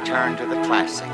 return to the classics.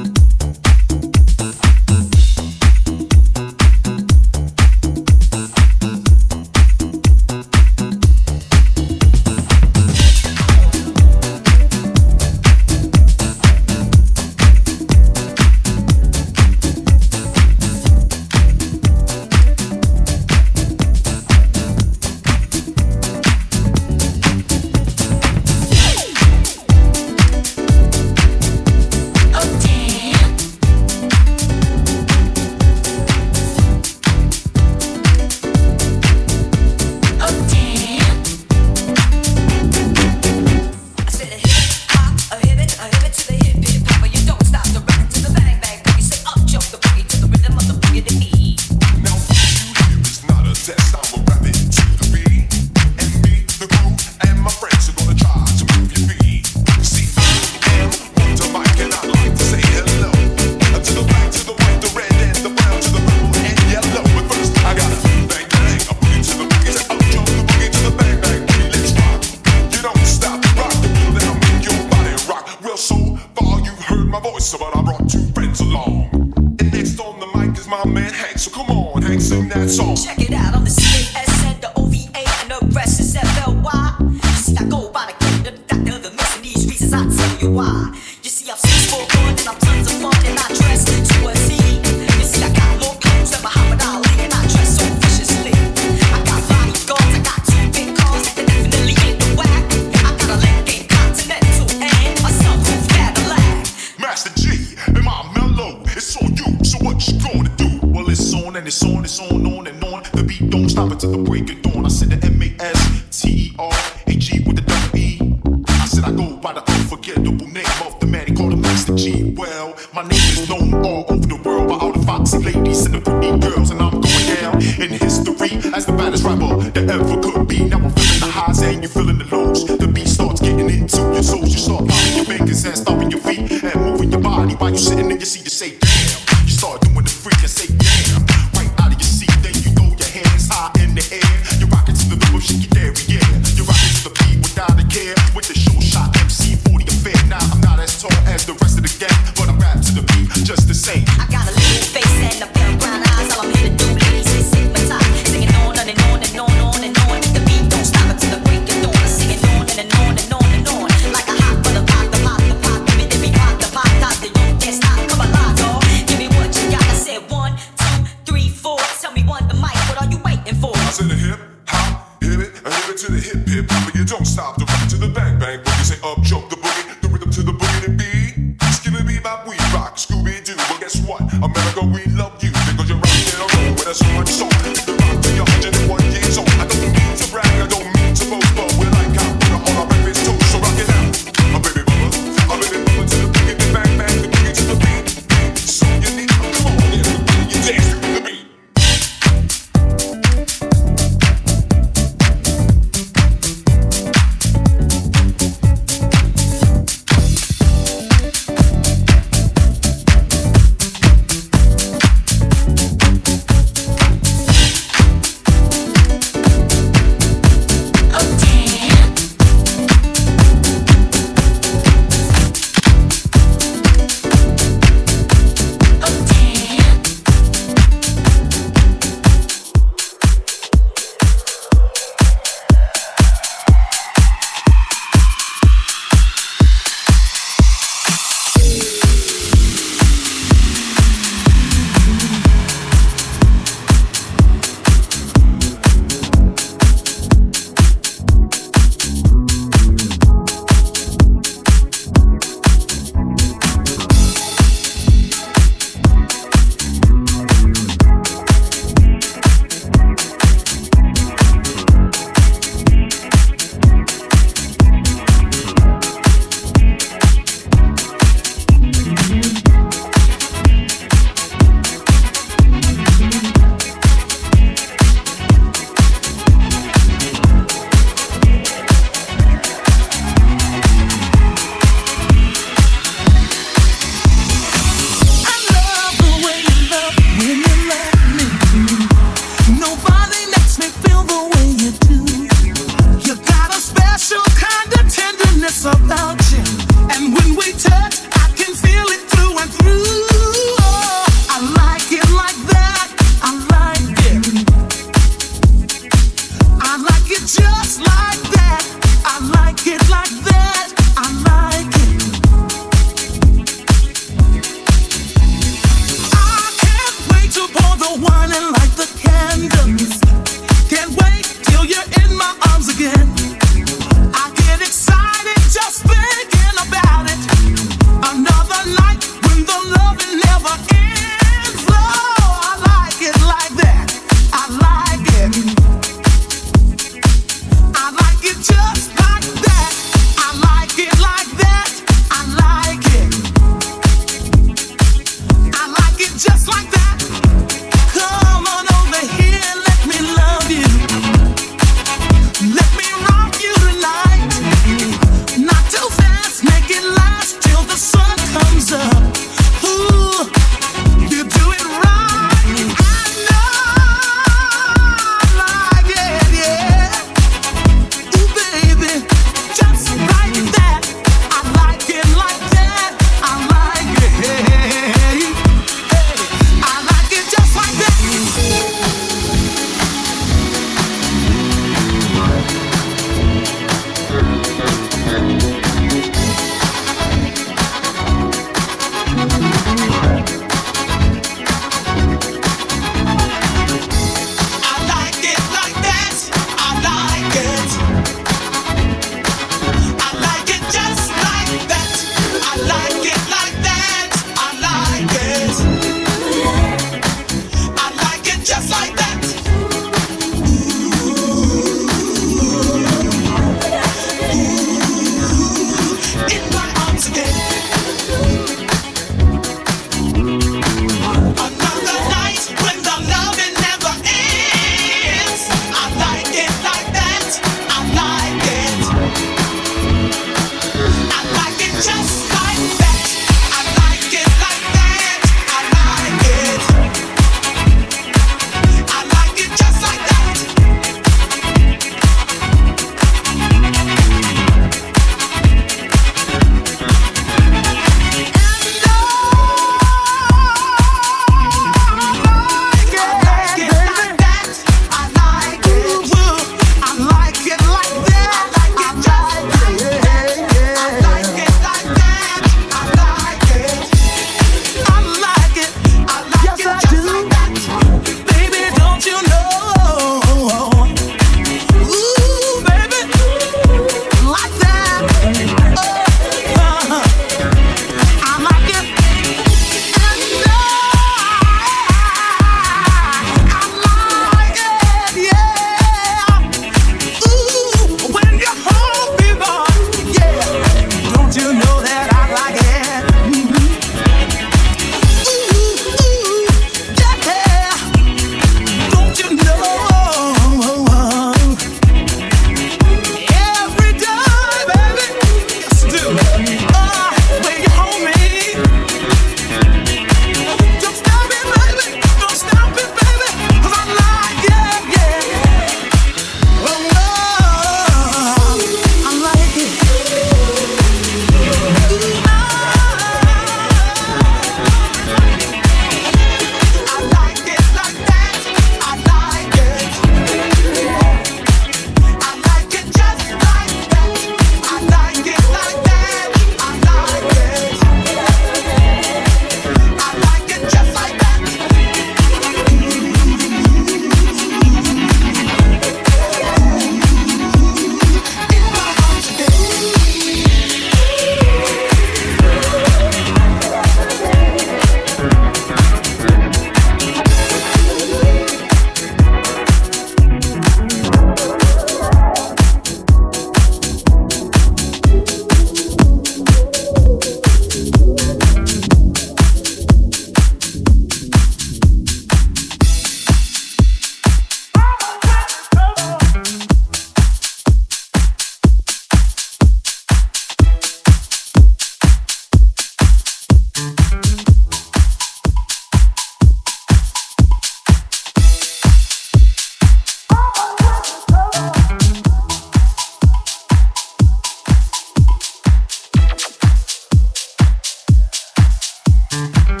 Bye.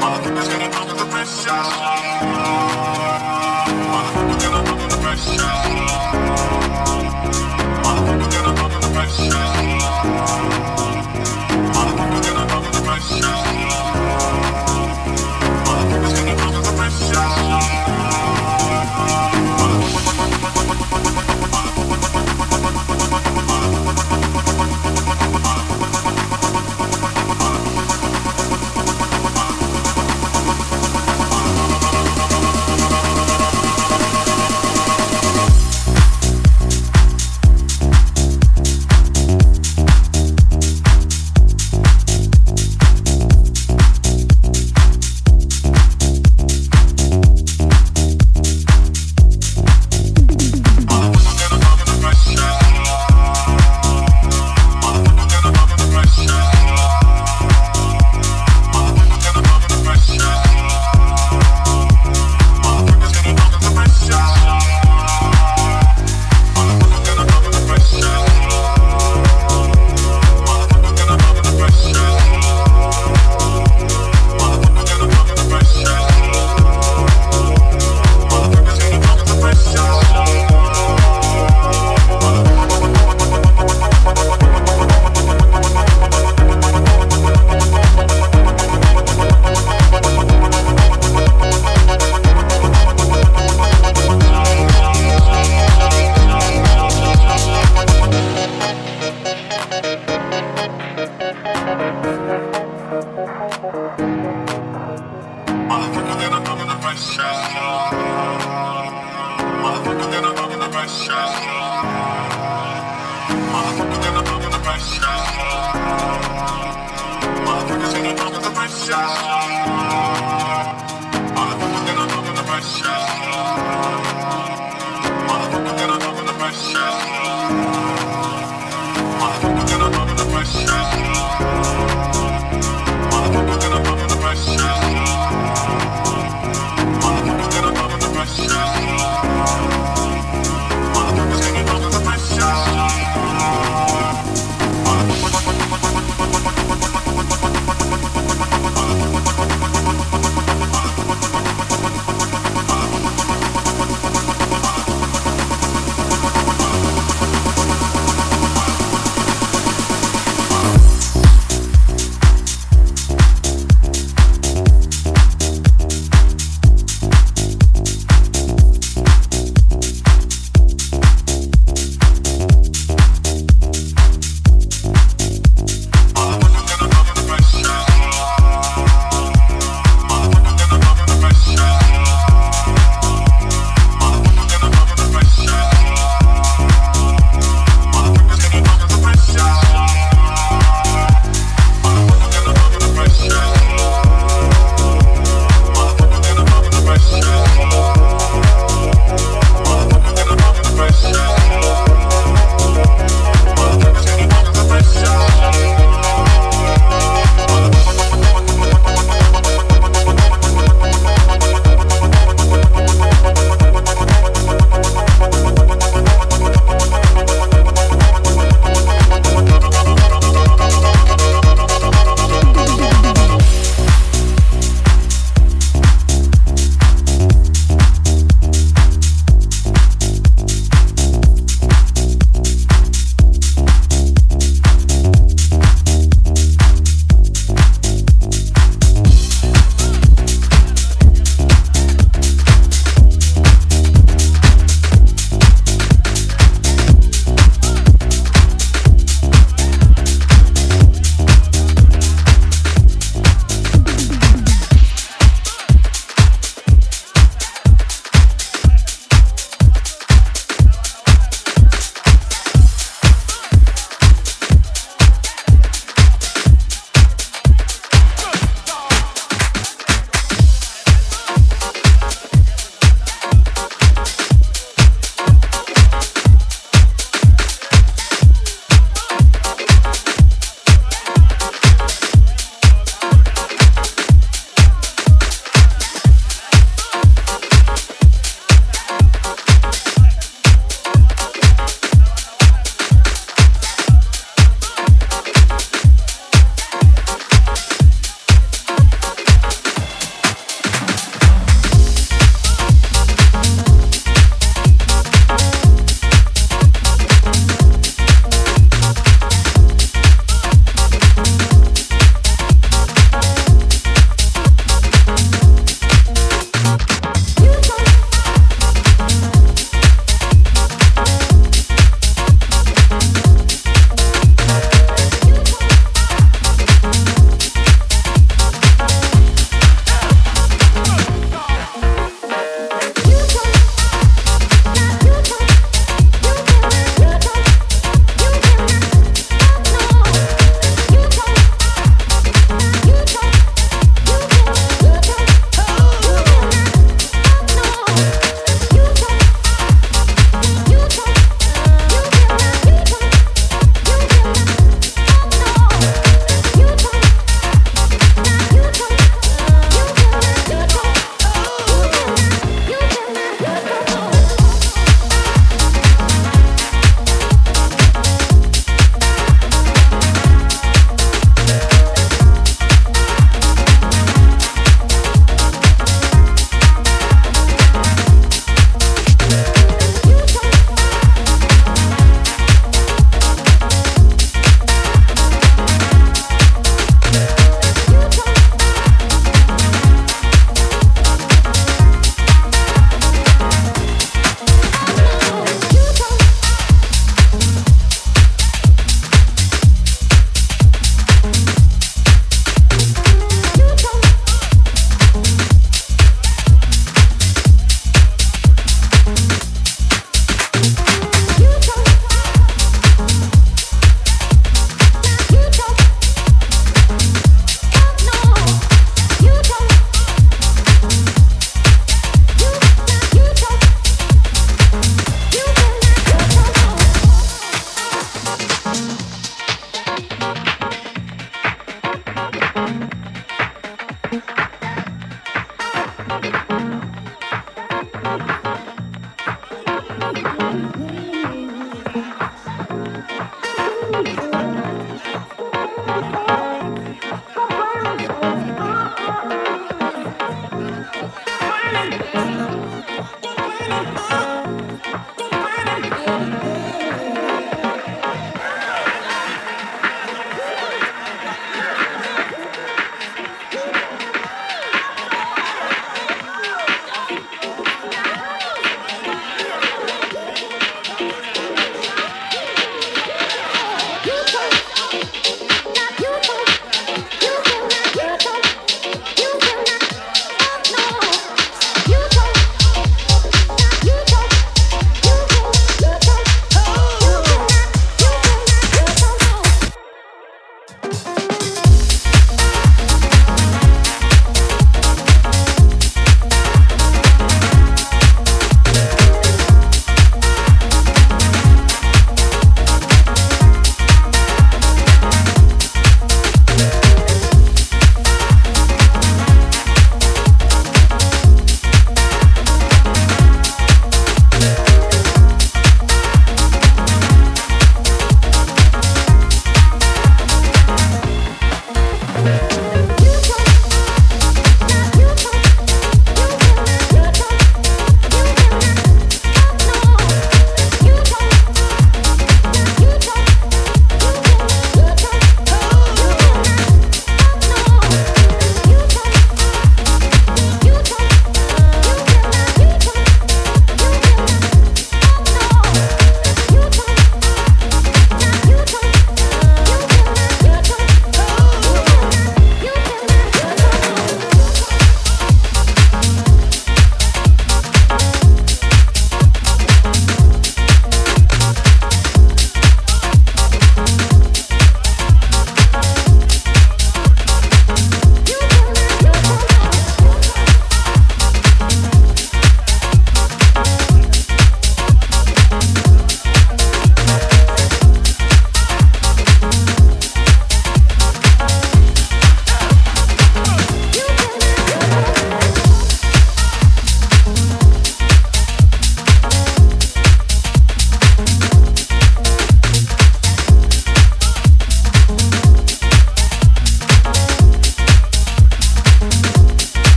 Motherfuckers gonna come with the pressure.